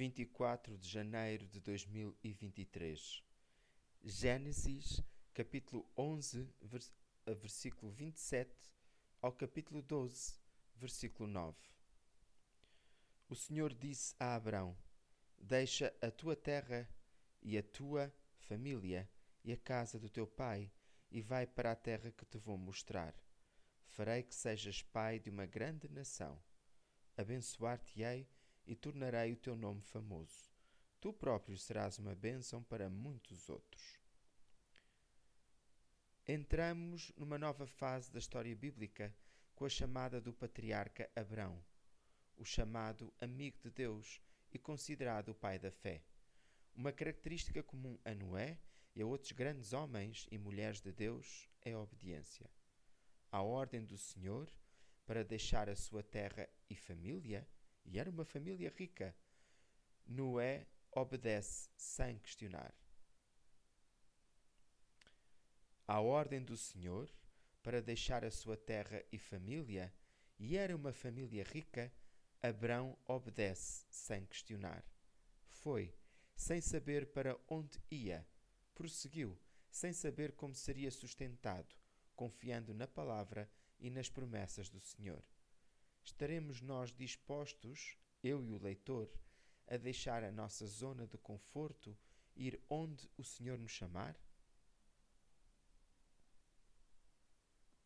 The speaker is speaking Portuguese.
24 de janeiro de 2023. Gênesis, capítulo 11, vers versículo 27 ao capítulo 12, versículo 9. O Senhor disse a Abrão: Deixa a tua terra e a tua família e a casa do teu pai e vai para a terra que te vou mostrar. Farei que sejas pai de uma grande nação. Abençoar-te-ei e tornarei o teu nome famoso. Tu próprio serás uma bênção para muitos outros. Entramos numa nova fase da história bíblica com a chamada do patriarca Abrão, o chamado amigo de Deus e considerado o pai da fé. Uma característica comum a Noé e a outros grandes homens e mulheres de Deus é a obediência. À ordem do Senhor para deixar a sua terra e família e era uma família rica. Noé obedece sem questionar. À ordem do Senhor, para deixar a sua terra e família, e era uma família rica, Abrão obedece sem questionar. Foi, sem saber para onde ia, prosseguiu, sem saber como seria sustentado, confiando na palavra e nas promessas do Senhor. Estaremos nós dispostos, eu e o leitor, a deixar a nossa zona de conforto ir onde o Senhor nos chamar?